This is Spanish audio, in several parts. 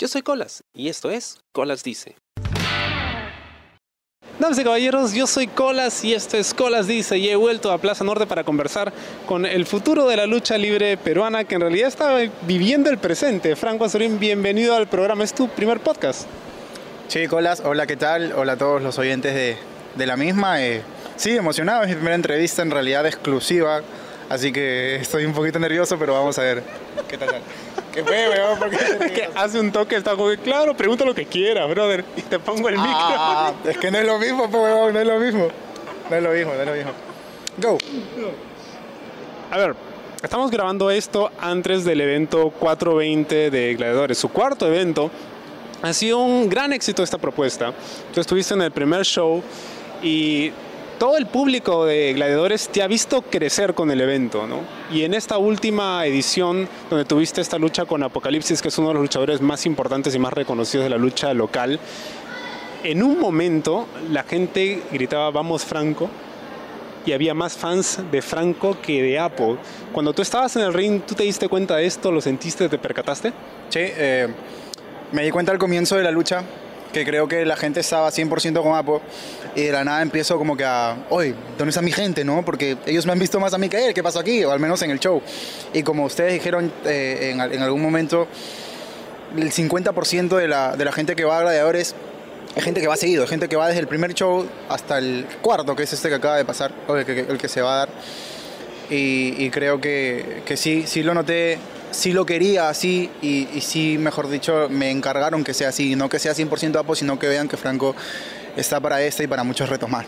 Yo soy Colas y esto es Colas Dice. Damas y caballeros, yo soy Colas y esto es Colas Dice y he vuelto a Plaza Norte para conversar con el futuro de la lucha libre peruana que en realidad está viviendo el presente. Franco Azurín, bienvenido al programa, es tu primer podcast. Sí, Colas, hola, ¿qué tal? Hola a todos los oyentes de, de la misma. Eh, sí, emocionado, es mi primera entrevista en realidad exclusiva, así que estoy un poquito nervioso, pero vamos a ver qué tal. ¿Qué fue, weón? ¿Por qué te Es que ríes? hace un toque, está como, claro, pregunta lo que quiera, brother, y te pongo el micro. Ah, es que no es lo mismo, pues, no es lo mismo. No es lo mismo, no es lo mismo. Go. A ver, estamos grabando esto antes del evento 420 de Gladiadores, su cuarto evento. Ha sido un gran éxito esta propuesta. Tú estuviste en el primer show y todo el público de Gladiadores te ha visto crecer con el evento, ¿no? Y en esta última edición, donde tuviste esta lucha con Apocalipsis, que es uno de los luchadores más importantes y más reconocidos de la lucha local, en un momento la gente gritaba, vamos Franco, y había más fans de Franco que de Apple. Cuando tú estabas en el ring, ¿tú te diste cuenta de esto? ¿Lo sentiste? ¿Te percataste? Sí, eh, me di cuenta al comienzo de la lucha que creo que la gente estaba 100% con Apo y de la nada empiezo como que a, oye, ¿dónde está mi gente, no? Porque ellos me han visto más a mí que él, ¿qué pasó aquí? O al menos en el show. Y como ustedes dijeron eh, en, en algún momento, el 50% de la, de la gente que va a Gladiadores es gente que va seguido, es gente que va desde el primer show hasta el cuarto, que es este que acaba de pasar, o el que, el que se va a dar. Y, y creo que, que sí, sí lo noté, sí lo quería así y, y sí, mejor dicho, me encargaron que sea así, no que sea 100% Apo, sino que vean que Franco está para este y para muchos retos más.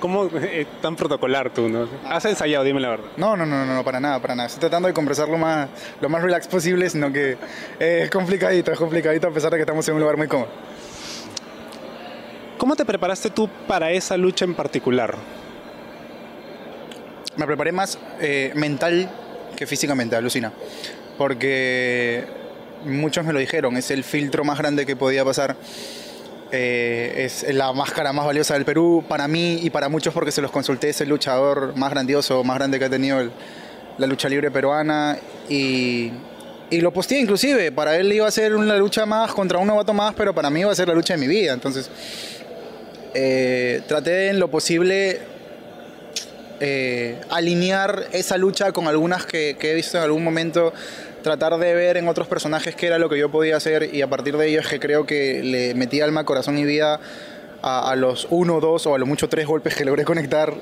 ¿Cómo eh, tan protocolar tú, no? ¿Has ensayado? Dime la verdad. No, no, no, no, no, para nada, para nada. Estoy tratando de conversar lo más, lo más relax posible, sino que eh, es complicadito, es complicadito a pesar de que estamos en un lugar muy cómodo. ¿Cómo te preparaste tú para esa lucha en particular? Me preparé más eh, mental que físicamente, alucina. Porque muchos me lo dijeron, es el filtro más grande que podía pasar. Eh, es la máscara más valiosa del Perú para mí y para muchos porque se los consulté, es el luchador más grandioso, más grande que ha tenido la lucha libre peruana y, y lo posteé inclusive, para él iba a ser una lucha más contra un novato más, pero para mí iba a ser la lucha de mi vida, entonces eh, traté en lo posible eh, alinear esa lucha con algunas que, he visto en algún momento, tratar de ver en otros personajes qué era lo que yo podía hacer y a partir de ello es que creo que le metí alma, corazón y vida a, los uno, dos o a lo mucho tres golpes que logré conectar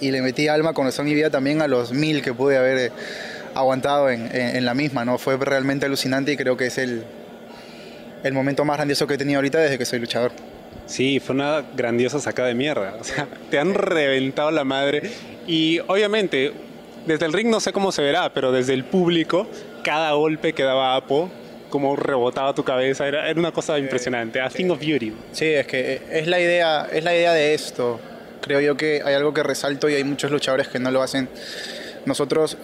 y le metí alma, corazón y vida también a los mil que pude haber eh, aguantado en, en- en la misma, ¿no? Fue realmente alucinante y creo que es el, el momento más grandioso que he tenido ahorita desde que soy luchador. Sí, fue una grandiosa sacada de mierda. O sea, te han reventado la madre. Y obviamente, desde el ring no sé cómo se verá, pero desde el público, cada golpe que daba Apo, como rebotaba tu cabeza, era, era una cosa impresionante. A thing of beauty. Sí, es que es la idea, es la idea de esto. Creo yo que hay algo que resalto y hay muchos luchadores que no lo hacen. Nosotros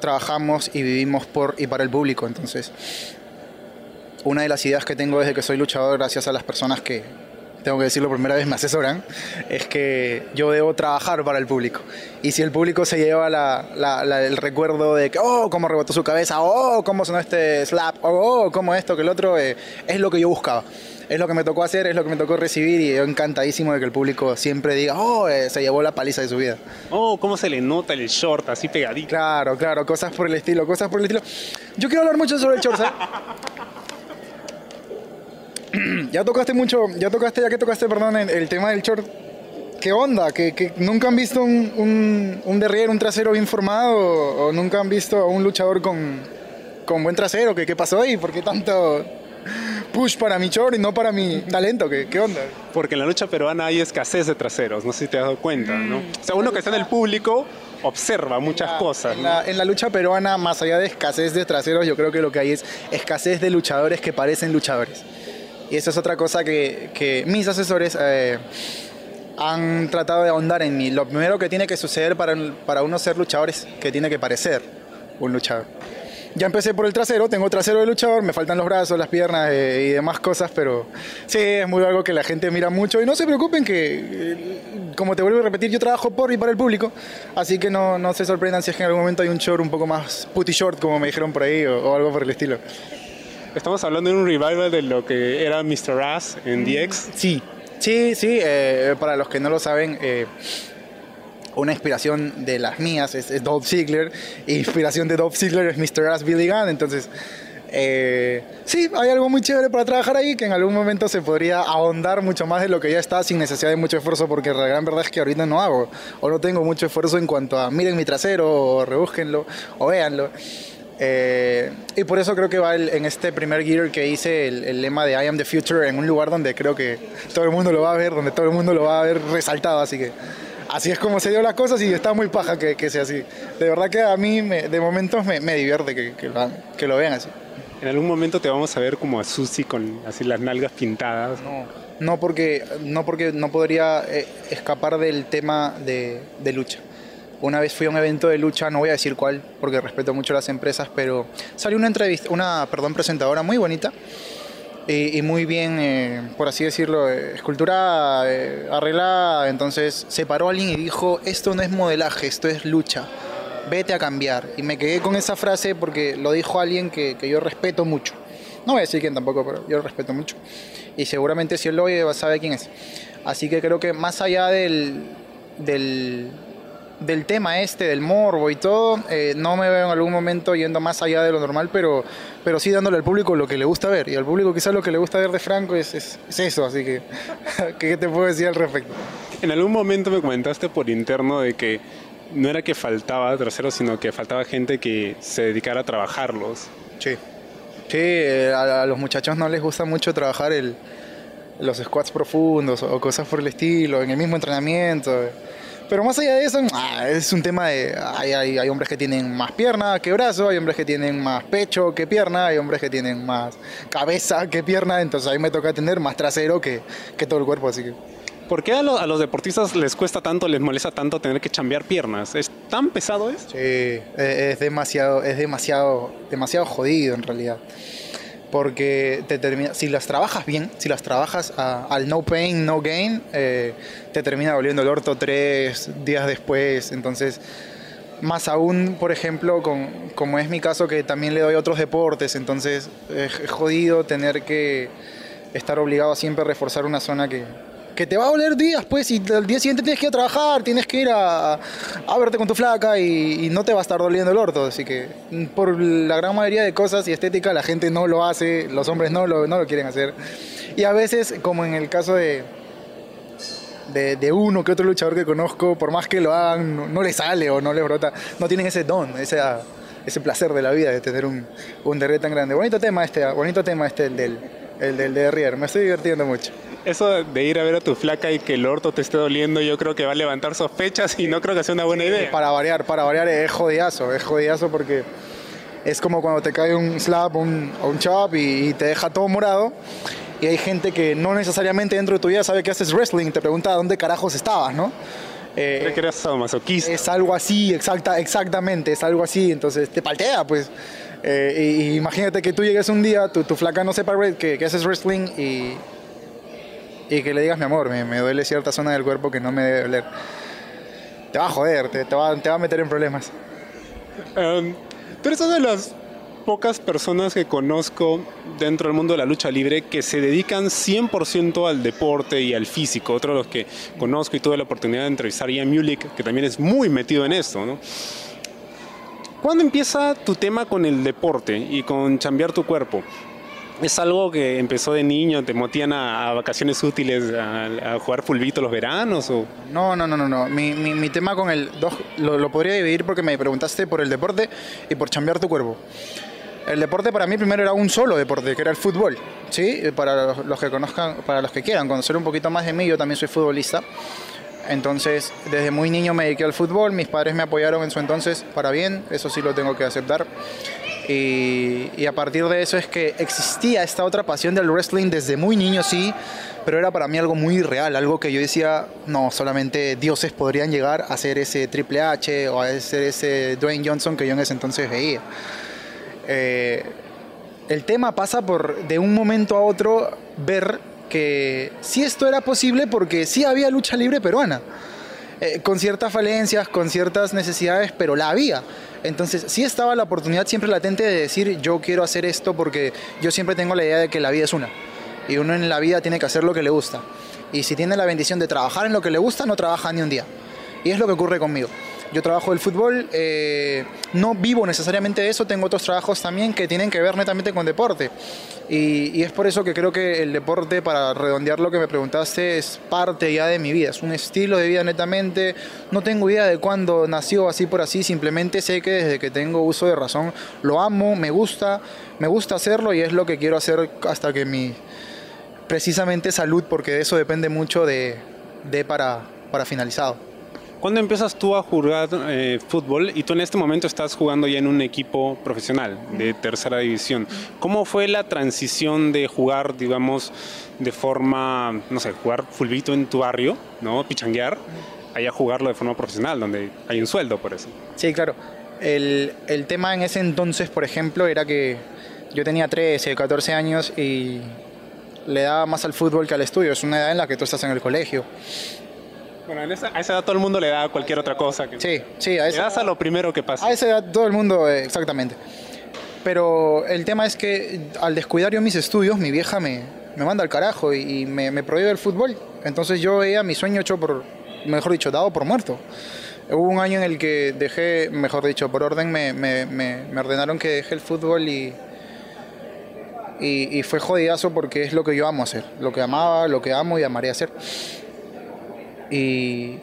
trabajamos y vivimos por y para el público, entonces una de las ideas que tengo desde que soy luchador, gracias a las personas que tengo que decirlo primera vez me asesoran, es que yo debo trabajar para el público. Y si el público se lleva la- la- la- el recuerdo de que, oh, cómo rebotó su cabeza, oh, cómo sonó este slap, oh, oh, cómo esto, que el otro, eh, es lo que yo buscaba. Es lo que me tocó hacer, es lo que me tocó recibir y yo encantadísimo de que el público siempre diga, oh, eh, se llevó la paliza de su vida. Oh, cómo se le nota el short así pegadito. Claro, claro, cosas por el estilo, cosas por el estilo. Yo quiero hablar mucho sobre el short, ¿sabes? ya tocaste mucho, ya tocaste, ya que tocaste, perdón, el, el tema del short. ¿Qué onda? ¿Que, que nunca han visto un, un, un derrier, un trasero bien formado? ¿O nunca han visto a un luchador con, con buen trasero? ¿Qué, ¿Qué pasó ahí? ¿Por qué tanto push para mi short y no para mi talento? ¿Qué, qué onda? Porque en la lucha peruana hay escasez de traseros, no sé si te has dado cuenta, ¿no? O sea, uno que está en el público observa muchas cosas. En ¿no? la, en la lucha peruana, más allá de escasez de traseros, yo creo que lo que hay es escasez de luchadores que parecen luchadores. Y esa es otra cosa que, mis asesores eh, han tratado de ahondar en mí. Lo primero que tiene que suceder para, para uno ser luchador es que tiene que parecer un luchador. Ya empecé por el trasero, tengo trasero de luchador, me faltan los brazos, las piernas eh, y demás cosas, pero sí, es muy algo que la gente mira mucho. Y no se preocupen que, eh, como te vuelvo a repetir, yo trabajo por y para el público, así que no, no se sorprendan si es que en algún momento hay un short un poco más putty short, como me dijeron por ahí, o algo por el estilo. Estamos hablando de un revival de lo que era Mr. Ass en DX. Sí, sí, sí. eh, para los que no lo saben, eh, una inspiración de las mías es, es Dolph Ziggler. Inspiración de Dolph Ziggler es Mr. Ass Billy Gunn. Entonces, eh, sí, hay algo muy chévere para trabajar ahí que en algún momento se podría ahondar mucho más de lo que ya está sin necesidad de mucho esfuerzo, porque la gran verdad es que ahorita no hago o no tengo mucho esfuerzo en cuanto a miren mi trasero o rebúsquenlo o véanlo. Eh, y por eso creo que va el- en este primer gear que hice el, el lema de I am the future en un lugar donde creo que todo el mundo lo va a ver, donde todo el mundo lo va a ver resaltado, así que así es como se dio las cosas y está muy paja que, que sea así. De verdad que a mí me- de momentos me, me divierte que, que lo, que lo vean así. En algún momento te vamos a ver como a Susi con así las nalgas pintadas. No, no porque no, porque no podría eh, escapar del tema de, de lucha. Una vez fui a un evento de lucha, no voy a decir cuál, porque respeto mucho las empresas, pero salió una entrevista, una perdón, presentadora muy bonita y, y muy bien, eh, por así decirlo, eh, esculturada, eh, arreglada. Entonces se paró alguien y dijo: Esto no es modelaje, esto es lucha. Vete a cambiar. Y me quedé con esa frase porque lo dijo alguien que, que yo respeto mucho. No voy a decir quién tampoco, pero yo lo respeto mucho. Y seguramente si él lo oye, saber quién es. Así que creo que más allá del, del, del tema este, del morbo y todo, eh, no me veo en algún momento yendo más allá de lo normal, pero, pero sí dándole al público lo que le gusta ver. Y al público quizás lo que le gusta ver de Franco es, es, es eso. Así que, ¿qué te puedo decir al respecto? En algún momento me comentaste por interno de que no era que faltaba traseros, sino que faltaba gente que se dedicara a trabajarlos. Sí. Sí, eh, a, a los muchachos no les gusta mucho trabajar el, los squats profundos o cosas por el estilo, en el mismo entrenamiento. Pero más allá de eso, ah, es un tema de... Hay, hay, hay hombres que tienen más pierna que brazo, hay hombres que tienen más pecho que pierna, hay hombres que tienen más cabeza que pierna, entonces ahí me toca tener más trasero que, que todo el cuerpo, así que... ¿Por qué a, lo- a los deportistas les cuesta tanto, les molesta tanto tener que chambear piernas? ¿Es tan pesado esto? Sí, es, es demasiado, es demasiado, demasiado jodido en realidad. Porque te termina, si las trabajas bien, si las trabajas al no pain, no gain, eh, te termina doliendo el orto tres días después. Entonces, más aún, por ejemplo, con, como es mi caso, que también le doy otros deportes, entonces es es jodido tener que estar obligado a siempre reforzar una zona que, que te va a doler días, pues, y al día siguiente tienes que ir a trabajar, tienes que ir a, a verte con tu flaca y, y no te va a estar doliendo el orto. Así que mm, por la gran mayoría de cosas y estética la gente no lo hace, los hombres no lo, no lo quieren hacer. Y a veces, como en el caso de, de, de uno que otro luchador que conozco, por más que lo hagan, no, no le sale o no le brota, no tienen ese don, ese, ese placer de la vida de tener un, un derrier tan grande. Bonito tema este, bonito tema este, el del, el del derrier, me estoy divirtiendo mucho. Eso de ir a ver a tu flaca y que el orto te esté doliendo, yo creo que va a levantar sospechas y no creo que sea una buena idea. Para variar, para variar es jodidazo, es jodidazo porque es como cuando te cae un slap un- o un chop y, y te deja todo morado. Y hay gente que no necesariamente dentro de tu vida sabe que haces wrestling, te pregunta dónde carajos estabas, ¿no? Eh, Creo que eras sadomasoquista. es algo así, exacta, exactamente, es algo así, entonces te paltea, pues. Eh, y, imagínate que tú llegues un día, tu, tu flaca no sepa que, que haces wrestling y, y que le digas, mi amor, me, me duele cierta zona del cuerpo que no me debe doler. Te va a joder, te, te va, te va a meter en problemas. Um, tú eres una de las pocas personas que conozco dentro del mundo de la lucha libre que se dedican 100% al deporte y al físico. Otro de los que conozco y tuve la oportunidad de entrevistar a Ian Mulick, que también es muy metido en esto. ¿no? ¿Cuándo empieza tu tema con el deporte y con cambiar tu cuerpo? ¿Es algo que empezó de niño? ¿Te motían a, a vacaciones útiles a, a jugar fulbito los veranos? O... No, no, no, no, no. Mi, mi, mi tema con el... dos- lo, lo podría dividir porque me preguntaste por el deporte y por cambiar tu cuerpo. El deporte para mí primero era un solo deporte, que era el fútbol. ¿sí? Eh, Para los- los que conozcan, para los que quieran conocer un poquito más de mí, yo también soy futbolista. Entonces, desde muy niño me dediqué al fútbol, mis padres me apoyaron en su entonces para bien, eso sí lo tengo que aceptar. Y, a partir de eso es que existía esta otra pasión del wrestling desde muy niño, sí, pero era para mí algo muy real, algo que yo decía, no, solamente dioses podrían llegar a ser ese Triple H o a ser ese Dwayne Johnson que yo en ese entonces veía. Eh, el tema pasa por de un momento a otro ver que sí esto era posible porque sí había lucha libre peruana. eh, con ciertas falencias, con ciertas necesidades, pero la había. Entonces sí estaba la oportunidad siempre latente de decir yo quiero hacer esto porque yo siempre tengo la idea de que la vida es una. Y uno en la vida tiene que hacer lo que le gusta. Y si tiene la bendición de trabajar en lo que le gusta, no trabaja ni un día. Y es lo que ocurre conmigo. Yo trabajo el fútbol, eh, no vivo necesariamente de eso, tengo otros trabajos también que tienen que ver netamente con deporte. Y, es por eso que creo que el deporte, para redondear lo que me preguntaste, es parte ya de mi vida, es un estilo de vida netamente. No tengo idea de cuándo nació así por así, simplemente sé que desde que tengo uso de razón lo amo, me gusta, me gusta hacerlo y es lo que quiero hacer hasta que mi precisamente salud, porque de eso depende mucho de, de para, para finalizado. ¿Cuándo empiezas tú a jugar eh, fútbol y tú en este momento estás jugando ya en un equipo profesional de tercera división? ¿Cómo fue la transición de jugar, digamos, de forma, no sé, jugar fulbito en tu barrio, ¿no? Pichanguear, a jugarlo de forma profesional, donde hay un sueldo por eso? Sí, claro. El, el tema en ese entonces, por ejemplo, era que yo tenía 13, 14 años y le daba más al fútbol que al estudio. Es una edad en la que tú estás en el colegio. Bueno, a esa edad todo el mundo le da cualquier otra cosa. Que... Sí, sí, a esa le das a lo primero que pasa. A esa edad todo el mundo, eh, exactamente. Pero el tema es que al descuidar yo mis estudios, mi vieja me, me manda al carajo y, me, me, prohíbe el fútbol. Entonces yo veía mi sueño hecho por, mejor dicho, dado por muerto. Hubo un año en el que dejé, mejor dicho, por orden, me, me, me ordenaron que deje el fútbol y, y, y, fue jodidazo porque es lo que yo amo hacer, lo que amaba, lo que amo y amaré hacer. Y,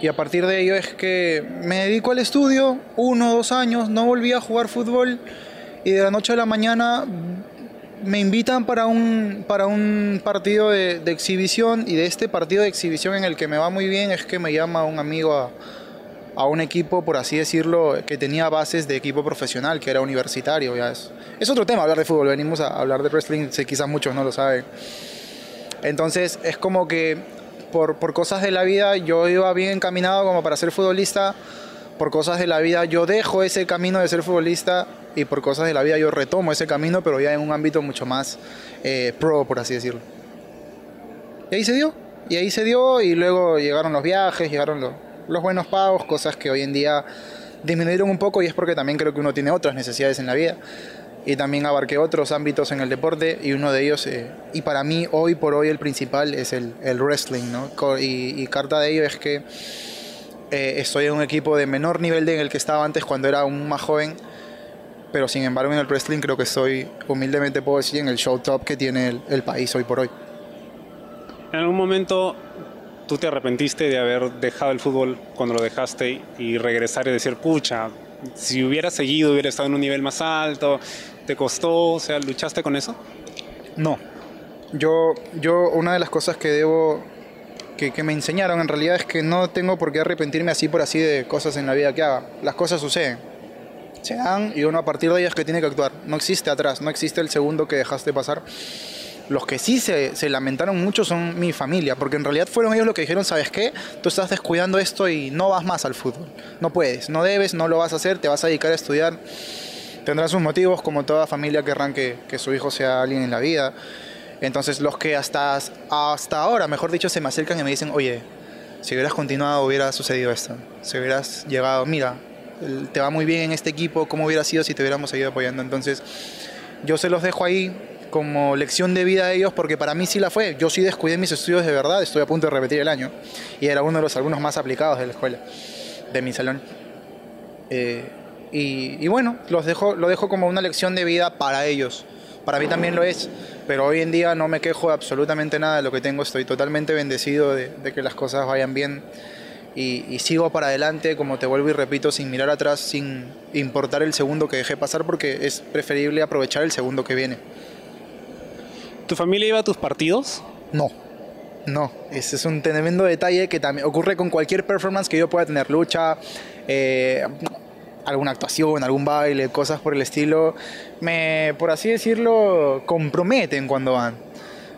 y a partir de ello es que me dedico al estudio, uno o dos años, no volví a jugar fútbol y de la noche a la mañana me invitan para un, para un partido de, de, exhibición y de este partido de exhibición en el que me va muy bien es que me llama un amigo a, a un equipo, por así decirlo, que tenía bases de equipo profesional, que era universitario. Ya es, es otro tema hablar de fútbol, venimos a hablar de wrestling, quizás muchos no lo saben. Entonces es como que por, cosas de la vida yo iba bien encaminado como para ser futbolista, por cosas de la vida yo dejo ese camino de ser futbolista y por cosas de la vida yo retomo ese camino, pero ya en un ámbito mucho más eh, pro, por así decirlo. Y ahí se dio, y ahí se dio, y luego llegaron los viajes, llegaron los, los buenos pagos, cosas que hoy en día disminuyeron un poco y es porque también creo que uno tiene otras necesidades en la vida y también abarqué otros ámbitos en el deporte y uno de ellos, eh, y para mí hoy por hoy el principal es el, el wrestling, ¿no? Y, y, carta de ello es que eh, estoy en un equipo de menor nivel de en el que estaba antes cuando era aún más joven, pero sin embargo en el wrestling creo que estoy, humildemente puedo decir, en el show top que tiene el, el país hoy por hoy. En algún momento tú te arrepentiste de haber dejado el fútbol cuando lo dejaste y regresar y decir, pucha, si hubiera seguido, hubiera estado en un nivel más alto, ¿te costó? O sea, ¿luchaste con eso? No. Yo, yo una de las cosas que debo, que, que me enseñaron en realidad es que no tengo por qué arrepentirme así por así de cosas en la vida que haga. Las cosas suceden. Se dan y uno a partir de ellas que tiene que actuar. No existe atrás, no existe el segundo que dejaste pasar. Los que sí se, lamentaron mucho son mi familia, porque en realidad fueron ellos los que dijeron, ¿sabes qué? Tú estás descuidando esto y no vas más al fútbol. No puedes, no debes, no lo vas a hacer, te vas a dedicar a estudiar. Tendrás sus motivos, como toda familia querrán que, que su hijo sea alguien en la vida. Entonces los que hasta, hasta ahora, mejor dicho, se me acercan y me dicen, oye, si hubieras continuado hubiera sucedido esto. Si hubieras llegado, mira, te va muy bien en este equipo, ¿cómo hubiera sido si te hubiéramos seguido apoyando? Entonces yo se los dejo ahí, como lección de vida a ellos porque para mí sí la fue. Yo sí descuidé mis estudios de verdad, estoy a punto de repetir el año y era uno de los alumnos más aplicados de la escuela, de mi salón. Eh, y, y, bueno, los dejo, lo dejo como una lección de vida para ellos. Para mí también lo es, pero hoy en día no me quejo de absolutamente nada de lo que tengo, estoy totalmente bendecido de, de que las cosas vayan bien. Y, y, sigo para adelante, como te vuelvo y repito, sin mirar atrás, sin importar el segundo que dejé pasar, porque es preferible aprovechar el segundo que viene. ¿Tu familia iba a tus partidos? No, no. Ese es un tremendo detalle que también ocurre con cualquier performance que yo pueda tener, lucha, eh, alguna actuación, algún baile, cosas por el estilo. Me, por así decirlo, comprometen cuando van.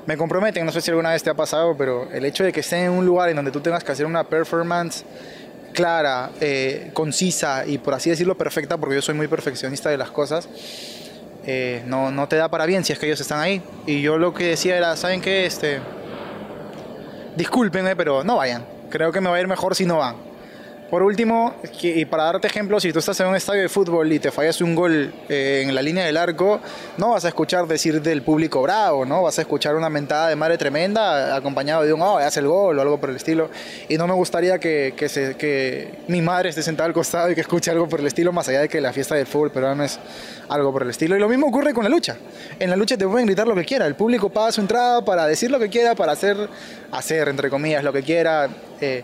Me comprometen, no sé si alguna vez te ha pasado, pero el hecho de que estén en un lugar en donde tú tengas que hacer una performance clara, eh, concisa y por así decirlo perfecta, porque yo soy muy perfeccionista de las cosas, eh, no, no, te da para bien si es que ellos están ahí. Y yo lo que decía era, ¿saben qué? Este, discúlpenme, pero no vayan. Creo que me va a ir mejor si no van. Por último, y para darte ejemplo, si tú estás en un estadio de fútbol y te fallas un gol eh, en la línea del arco, no vas a escuchar decir del público bravo, ¿no? Vas a escuchar una mentada de madre tremenda acompañado de un, oh, hace el gol o algo por el estilo. Y no me gustaría que, que, mi madre esté sentada al costado y que escuche algo por el estilo, más allá de que la fiesta del fútbol pero no es algo por el estilo. Y lo mismo ocurre con la lucha. En la lucha te pueden gritar lo que quiera, el público paga su entrada para decir lo que quiera, para hacer, hacer entre comillas, lo que quiera. Eh,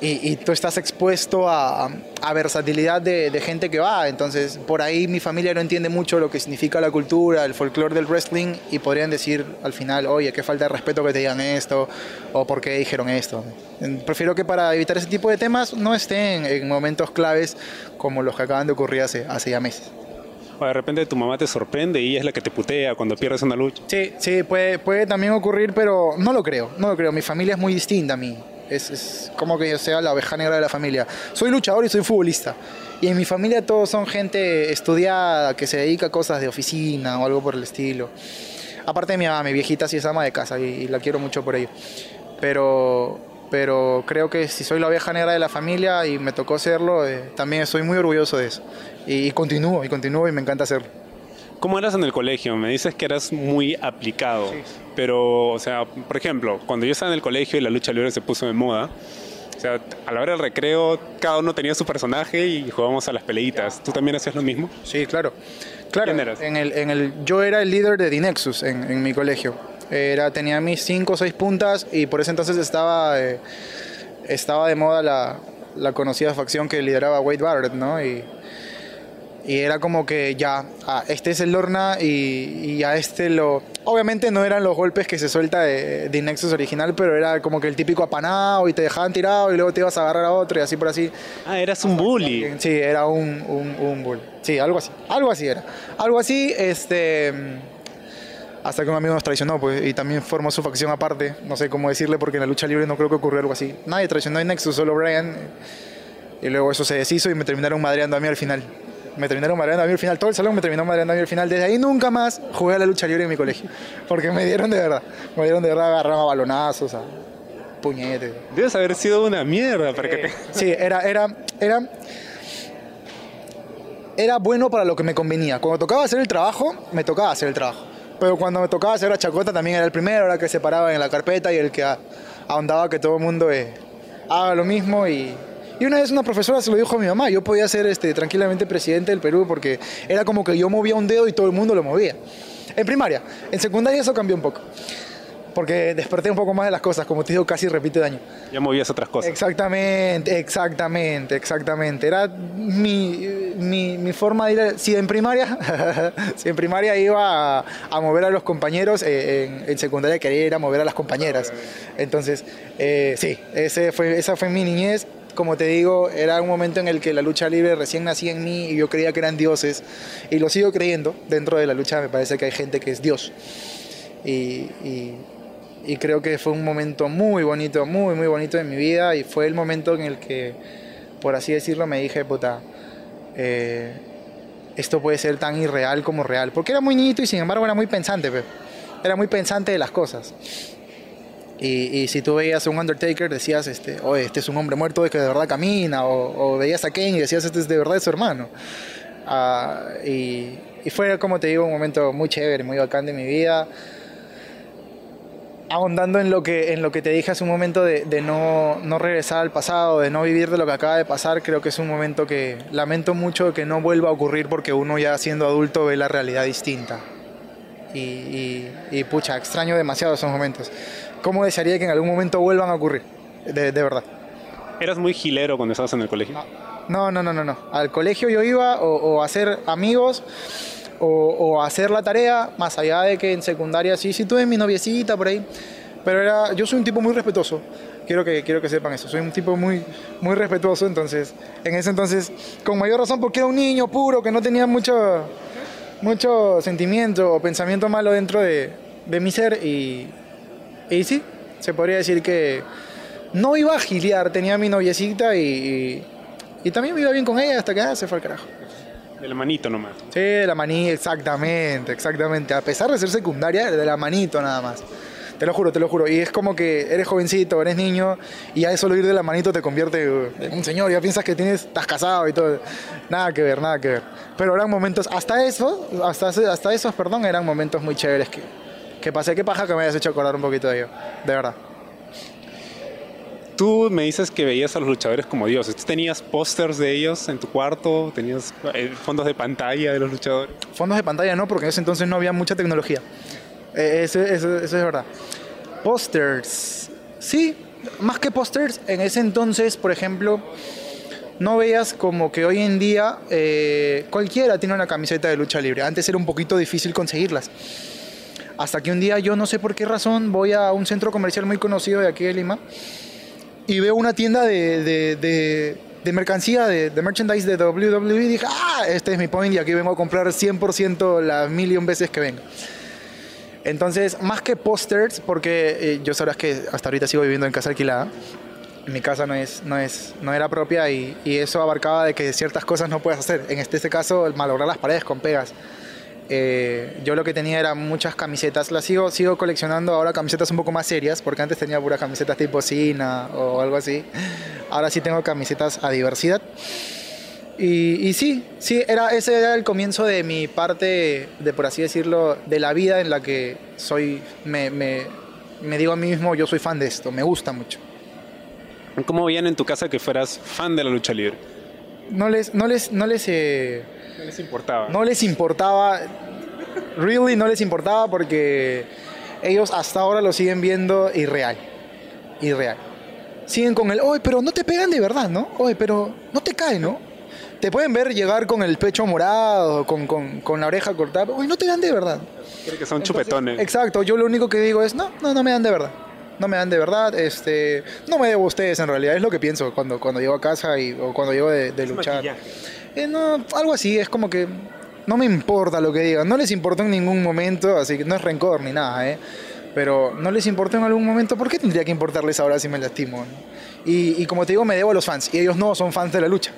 y, tú estás expuesto a, a versatilidad de, de, gente que va. Entonces, por ahí mi familia no entiende mucho lo que significa la cultura, el folclore del wrestling y podrían decir al final, oye, qué falta de respeto que te digan esto o por qué dijeron esto. Prefiero que para evitar ese tipo de temas no estén en momentos claves como los que acaban de ocurrir hace, hace ya meses. O de repente tu mamá te sorprende y ella es la que te putea cuando pierdes una lucha. Sí, sí, puede, puede también ocurrir, pero no lo creo, no lo creo. Mi familia es muy distinta a mí. Es, como que yo sea la oveja negra de la familia. Soy luchador y soy futbolista. Y en mi familia todos son gente estudiada, que se dedica a cosas de oficina o algo por el estilo. Aparte de mi mamá, mi viejita sí es ama de casa y, la quiero mucho por ello. Pero, pero creo que si soy la oveja negra de la familia y me tocó serlo, eh, también estoy muy orgulloso de eso. Y, y continúo, y continúo y me encanta hacerlo. ¿Cómo eras en el colegio? Me dices que eras muy aplicado, pero, o sea, por ejemplo, cuando yo estaba en el colegio y la lucha libre se puso de moda, o sea, a la hora del recreo, cada uno tenía su personaje y jugábamos a las peleitas. ¿Tú también hacías lo mismo? Sí, claro. claro ¿Quién eras? En el, en el, yo era el líder de Dinexus en, en mi colegio. Era, tenía mis cinco o seis puntas y por ese entonces estaba, eh, estaba de moda la, la conocida facción que lideraba Wade Barrett, ¿no? Y, y era como que ya, ah, este es el Lorna y, a este lo... Obviamente no eran los golpes que se suelta de, de, Nexus original, pero era como que el típico apanado y te dejaban tirado y luego te ibas a agarrar a otro y así por así. Ah, eras un bully. Sí, era un, un, un bully. Sí, algo así. Algo así era. Algo así, este hasta que un amigo nos traicionó pues, y también formó su facción aparte. No sé cómo decirle porque en la lucha libre no creo que ocurriera algo así. Nadie traicionó en Nexus, solo Brian. Y luego eso se deshizo y me terminaron madreando a mí al final me terminaron madreando a mí al final, todo el salón me terminó madreando a mí al final. Desde ahí nunca más jugué a la lucha libre en mi colegio, porque me dieron de verdad, me dieron de verdad, agarraban a balonazos, a puñetes. Debes haber sido una mierda para que te... Sí, era, era, era, era bueno para lo que me convenía. Cuando tocaba hacer el trabajo, me tocaba hacer el trabajo. Pero cuando me tocaba hacer la chacota también era el primero, era el que se paraba en la carpeta y el que ahondaba que todo el mundo eh, haga lo mismo y y una vez una profesora se lo dijo a mi mamá, yo podía ser este, tranquilamente presidente del Perú porque era como que yo movía un dedo y todo el mundo lo movía. En primaria, en secundaria eso cambió un poco. Porque desperté un poco más de las cosas, como te digo, casi repite daño. Ya movías otras cosas. Exactamente, exactamente, exactamente. Era mi, mi, mi forma de ir. Si en primaria, si en primaria iba a, a mover a los compañeros, eh, en, en, secundaria quería ir a mover a las compañeras. Entonces, eh, sí, ese fue, esa fue mi niñez como te digo, era un momento en el que la lucha libre recién nacía en mí y yo creía que eran dioses. Y lo sigo creyendo. Dentro de la lucha me parece que hay gente que es Dios. Y, creo que fue un momento muy bonito, muy, muy bonito en mi vida. Y fue el momento en el que, por así decirlo, me dije, puta, eh, esto puede ser tan irreal como real. Porque era muy niñito y sin embargo era muy pensante. Era muy pensante de las cosas. Y, si tú veías a un Undertaker, decías, este, oye, este es un hombre muerto que de verdad camina, o, veías a Kane y decías, este es de verdad su hermano. Ah, y, fue, como te digo, un momento muy chévere, muy bacán de mi vida. Ahondando en lo que, en lo que te dije hace un momento de, de no, no, regresar al pasado, de no vivir de lo que acaba de pasar, creo que es un momento que lamento mucho que no vuelva a ocurrir porque uno ya siendo adulto ve la realidad distinta. Y, y, y pucha, extraño demasiado esos momentos. ¿Cómo desearía que en algún momento vuelvan a ocurrir? De, de verdad. ¿Eras muy gilero cuando estabas en el colegio? No, no, no, no. no. Al colegio yo iba o, a hacer amigos o, o, a hacer la tarea, más allá de que en secundaria sí, sí tuve mi noviecita por ahí. Pero era, yo soy un tipo muy respetuoso. Quiero que, quiero que sepan eso. Soy un tipo muy, muy respetuoso. Entonces, en ese entonces, con mayor razón, porque era un niño puro que no tenía mucho, mucho sentimiento o pensamiento malo dentro de, de mi ser y y sí, se podría decir que no iba a giliar, tenía mi noviecita y, y, también me iba bien con ella hasta que ah, se fue al carajo. De la manito nomás. Sí, de la manito, exactamente, exactamente. A pesar de ser secundaria, de la manito nada más. Te lo juro, te lo juro. Y es como que eres jovencito, eres niño, y ya solo ir de la manito te convierte en un señor. Ya piensas que tienes, estás casado y todo. Nada que ver, nada que ver. Pero eran momentos, hasta eso, hasta, hasta esos, perdón, eran momentos muy chéveres que, que pasé. Qué paja que me hayas hecho acordar un poquito de ello. De verdad. Tú me dices que veías a los luchadores como dioses. ¿Tú tenías pósters de ellos en tu cuarto? ¿Tenías eh, fondos de pantalla de los luchadores? Fondos de pantalla no, porque en ese entonces no había mucha tecnología. Eh, eso, eso- eso es verdad. Pósters. Sí, más que pósters, en ese entonces, por ejemplo, no veías como que hoy en día eh, cualquiera tiene una camiseta de lucha libre. Antes era un poquito difícil conseguirlas. Hasta que un día yo no sé por qué razón voy a un centro comercial muy conocido de aquí de Lima y veo una tienda de, de, de- mercancía, de, merchandise de WWE y dije, ah, este es mi point y aquí vengo a comprar 100% las million veces que venga. Entonces, más que pósters, porque eh, yo sabrás que hasta ahorita sigo viviendo en casa alquilada, mi casa no, es, no, es, no era propia y, y eso abarcaba de que ciertas cosas no puedes hacer. En este, este caso, malograr las paredes con pegas. Eh, yo lo que tenía eran muchas camisetas. Las sigo, sigo coleccionando ahora camisetas un poco más serias, porque antes tenía puras camisetas tipo Sina o algo así. Ahora sí tengo camisetas a diversidad. Y, y sí, sí, era, ese era el comienzo de mi parte, de por así decirlo, de la vida en la que soy, me, me, me digo a mí mismo, yo soy fan de esto, me gusta mucho. ¿Cómo veían en tu casa que fueras fan de la lucha libre? No les, no les, no les, eh, No les importaba. no les importaba, really no les importaba porque ellos hasta ahora lo siguen viendo irreal, irreal. Siguen con el, oye, pero no te pegan de verdad, ¿no? Oye, pero no te cae, ¿no? Te pueden ver llegar con el pecho morado, con, con, con la oreja cortada, oye, no te dan de verdad. Creo que son Entonces, chupetones. Exacto, yo lo único que digo es, no, no, no me dan de verdad. No me dan de verdad, este, no me debo a ustedes en realidad, es lo que pienso cuando, cuando llego a casa y, o cuando llego de, de luchar. Eh, no, algo así, es como que no me importa lo que digan, no les importó en ningún momento, así que no es rencor ni nada, ¿eh? Pero no les importó en algún momento, ¿por qué tendría que importarles ahora si me lastimo? Y, y como te digo, me debo a los fans, y ellos no son fans de la lucha.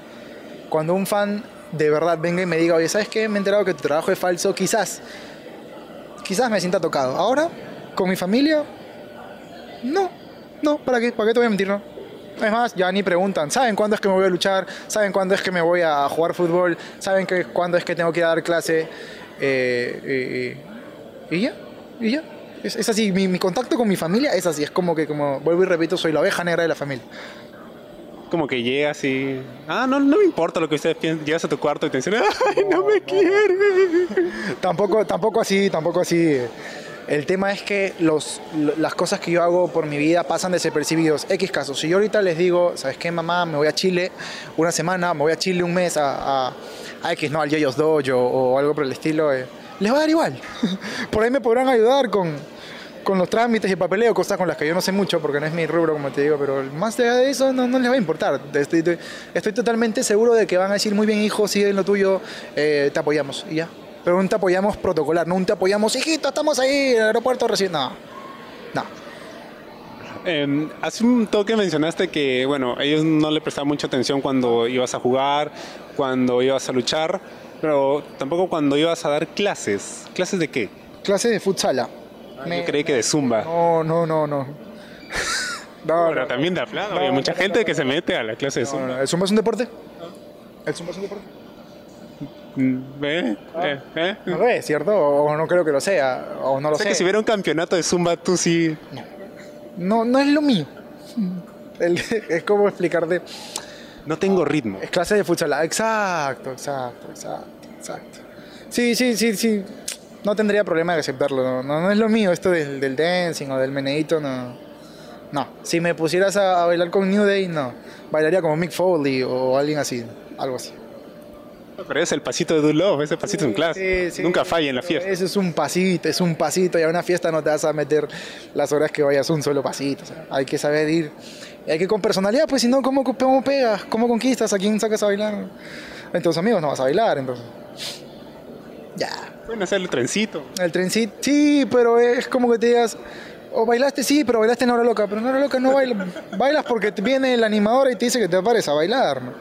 Cuando un fan de verdad venga y me diga, oye, ¿sabes qué? Me he enterado que tu trabajo es falso, quizás, quizás me sienta tocado. Ahora, con mi familia, no, no, ¿para qué? ¿Para qué te voy a mentir, no? Es más, ya ni preguntan, ¿saben cuándo es que me voy a luchar? ¿Saben cuándo es que me voy a jugar fútbol? ¿Saben que, cuándo es que tengo que ir a dar clase? Eh, y, y ya, y ya. Es, es así, mi, mi contacto con mi familia es así, es como que, como vuelvo y repito, soy la oveja negra de la familia. Como que llegas y... Ah, no, no me importa lo que ustedes piensen. Llegas a tu cuarto y te dicen, ¡ay, no me quiere! Tampoco, tampoco así, tampoco así. El tema es que los, lo- las cosas que yo hago por mi vida pasan desapercibidos. X casos. Si yo ahorita les digo, ¿sabes qué, mamá? Me voy a Chile una semana, me voy a Chile un mes a, a, a X, no, al Yayos Dojo o algo por el estilo, eh, les va a dar igual. por ahí me podrán ayudar con, con los trámites y papeleo, cosas con las que yo no sé mucho porque no es mi rubro, como te digo, pero más allá de eso no, no les va a importar. Estoy, estoy, estoy totalmente seguro de que van a decir, muy bien, hijo, sigue en lo tuyo, eh, te apoyamos y ya. Pero un te apoyamos protocolar, no un te apoyamos, hijito, estamos ahí en el aeropuerto recién. No, no. Eh, hace un toque mencionaste que, bueno, ellos no le prestaban mucha atención cuando ibas a jugar, cuando ibas a luchar, pero tampoco cuando ibas a dar clases. ¿Clases de qué? Clase de futsala. Yo creí que de zumba. No, no, no, no. No, también de aplauso. No, Hay mucha no, gente que se mete a la clase de zumba. ¿El zumba es un deporte? ¿El zumba es un deporte? Mm, ¿Eh? ¿Eh? ¿Eh? No lo es, ¿cierto? O no creo que lo sea, o no lo O sea sé. que si hubiera un campeonato de zumba, tú sí... No, no es lo mío. El- es como explicarte. No tengo ritmo. Es clase de futsal. Exacto, exacto, exacto, exacto. Sí, sí, sí, sí. No tendría problema de aceptarlo. No, no, no es lo mío esto del, del dancing o del meneíto, no. No. Si me pusieras a, a bailar con New Day, no. Bailaría como Mick Foley o alguien así. Algo así. Pero es el pasito de Do Love, ese pasito en clase. Sí, sí. Nunca falla en la fiesta. Eso es un pasito, es un pasito. Y a una fiesta no te vas a meter las horas que vayas un solo pasito. o sea, hay que saber ir. Y hay que ir con personalidad, pues si no, ¿cómo, ¿cómo pegas? ¿Cómo conquistas? ¿A quién sacas a bailar? En tus amigos no vas a bailar, entonces. Ya. Pueden hacer el trencito. El trencito, sí, pero es como que te digas. O bailaste, sí, pero bailaste en hora loca. Pero en hora loca no bailas. Bailas porque viene el animador y te dice que te pares a bailar. ¿no?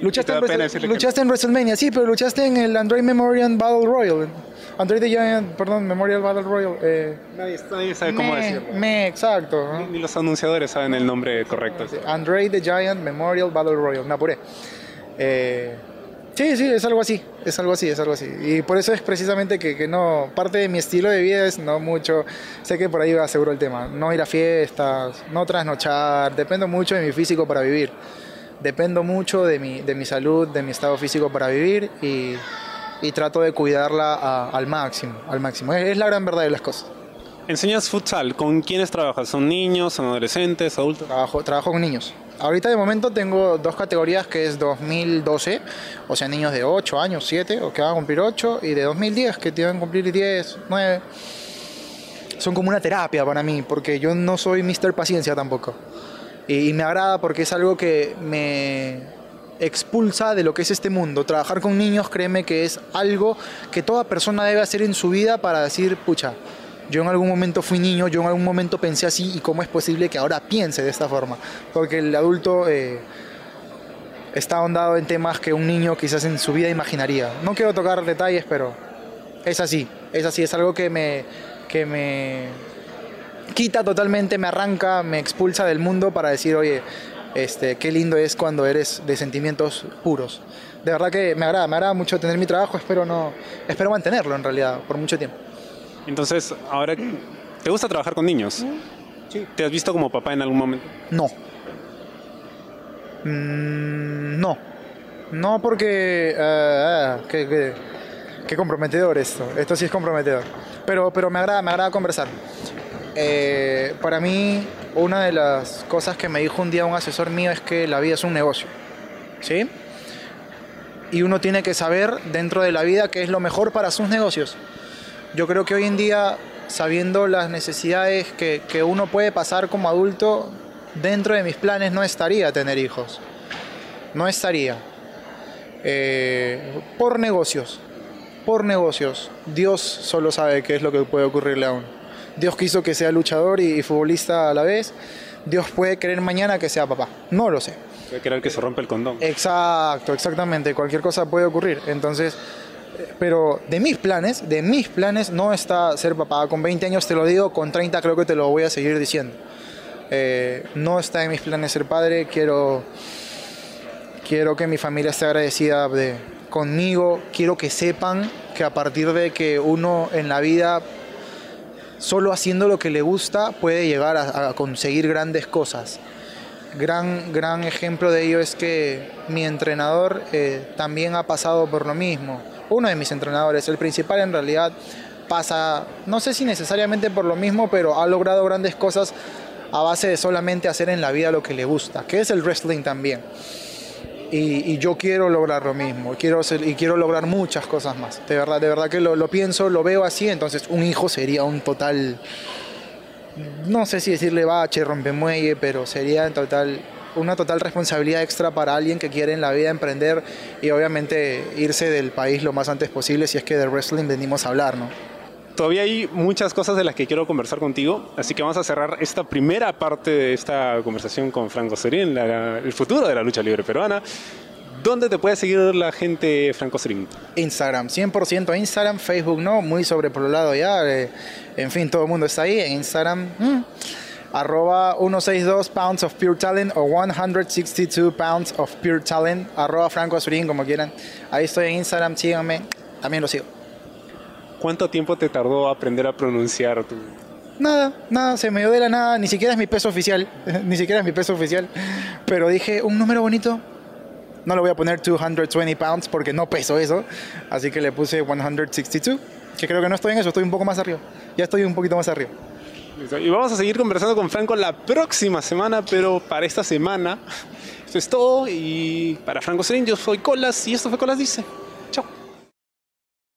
Luchaste, en, Wrestle- que- luchaste en WrestleMania, sí, pero luchaste en el Android Memorial Battle Royal. Android the Giant, perdón, Memorial Battle Royal. Eh, Nadie, nadie sabe cómo decirlo. me, exacto. ¿no? Ni- Ni los anunciadores saben el nombre correcto. Android the Giant Memorial Battle Royal, me apuré. Eh, sí, sí, es algo así, es algo así, es algo así. Y por eso es precisamente que, que no, parte de mi estilo de vida es no mucho, sé que por ahí va seguro el tema, no ir a fiestas, no trasnochar, dependo mucho de mi físico para vivir. Dependo mucho de mi, de mi salud, de mi estado físico para vivir y, y trato de cuidarla a- al máximo, al máximo. Es, es la gran verdad de las cosas. Enseñas futsal. ¿Con quiénes trabajas? ¿Son niños, son adolescentes, adultos? Trabajo, trabajo con niños. Ahorita de momento tengo dos categorías que es 2012, o sea, niños de 8 años, 7, o que van a cumplir 8, y de 2010, que tienen que cumplir 10, 9. Son como una terapia para mí, porque yo no soy Mr. Paciencia tampoco. Y, me agrada porque es algo que me expulsa de lo que es este mundo. Trabajar con niños, créeme que es algo que toda persona debe hacer en su vida para decir, pucha, yo en algún momento fui niño, yo en algún momento pensé así y cómo es posible que ahora piense de esta forma. Porque el adulto eh, está ahondado en temas que un niño quizás en su vida imaginaría. No quiero tocar detalles, pero es así, es así, es algo que me, que me quita totalmente, me arranca, me expulsa del mundo para decir, oye, este, qué lindo es cuando eres de sentimientos puros. De verdad que me agrada, me agrada mucho tener mi trabajo, espero no, espero mantenerlo en realidad por mucho tiempo. Entonces, ahora, ¿te gusta trabajar con niños? Sí. ¿Te has visto como papá en algún momento? No. Mm, no. No porque... eh, ah, qué, qué- qué comprometedor esto. Esto sí es comprometedor. Pero, pero me, agrada, me agrada conversar. Eh, para mí, una de las cosas que me dijo un día un asesor mío es que la vida es un negocio. ¿Sí? Y uno tiene que saber dentro de la vida qué es lo mejor para sus negocios. Yo creo que hoy en día, sabiendo las necesidades que, uno puede pasar como adulto, dentro de mis planes no estaría tener hijos. No estaría. Eh, por negocios. Por negocios. Dios solo sabe qué es lo que puede ocurrirle a uno. Dios quiso que sea luchador y, y futbolista a la vez. Dios puede querer mañana que sea papá. No lo sé. A querer que se rompe el condón. Exacto, exactamente. Cualquier cosa puede ocurrir. Entonces, pero de mis planes, de mis planes no está ser papá. Con 20 años te lo digo, con 30 creo que te lo voy a seguir diciendo. Eh, no está en mis planes ser padre. Quiero, quiero que mi familia esté agradecida de, conmigo. Quiero que sepan que a partir de que uno en la vida solo haciendo lo que le gusta puede llegar a, conseguir grandes cosas. Gran, gran ejemplo de ello es que mi entrenador eh, también ha pasado por lo mismo. Uno de mis entrenadores, el principal en realidad, pasa, no sé si necesariamente por lo mismo, pero ha logrado grandes cosas a base de solamente hacer en la vida lo que le gusta, que es el wrestling también. Y, yo quiero lograr lo mismo, quiero ser- y quiero lograr muchas cosas más. De verdad, de verdad que lo, lo pienso, lo veo así, entonces un hijo sería un total no sé si decirle bache, rompemuelle, pero sería en total una total responsabilidad extra para alguien que quiere en la vida emprender y obviamente irse del país lo más antes posible si es que de wrestling venimos a hablar, ¿no? Todavía hay muchas cosas de las que quiero conversar contigo, así que vamos a cerrar esta primera parte de esta conversación con Franco Serín, la- el futuro de la lucha libre peruana. ¿Dónde te puede seguir la gente, Franco Serín? Instagram, 100% Instagram, Facebook no, muy sobrepoblado ya, eh, en fin, todo el mundo está ahí en Instagram. mm, arroba 162 pounds of pure talent o 162 pounds of pure talent, arroba Franco Azurín, como quieran. Ahí estoy en Instagram, síganme, también lo sigo. ¿Cuánto tiempo te tardó aprender a pronunciar tu... Nada, nada, se me dio de la nada, ni siquiera es mi peso oficial, ni siquiera es mi peso oficial, pero dije, un número bonito, no le voy a poner 220 pounds porque no peso eso, así que le puse 162, que creo que no estoy en eso, estoy un poco más arriba, ya estoy un poquito más arriba. Y vamos a seguir conversando con Franco la próxima semana, pero para esta semana, esto es todo. Y para Franco Serín, yo soy Colas y esto fue Colas Dice. Chao.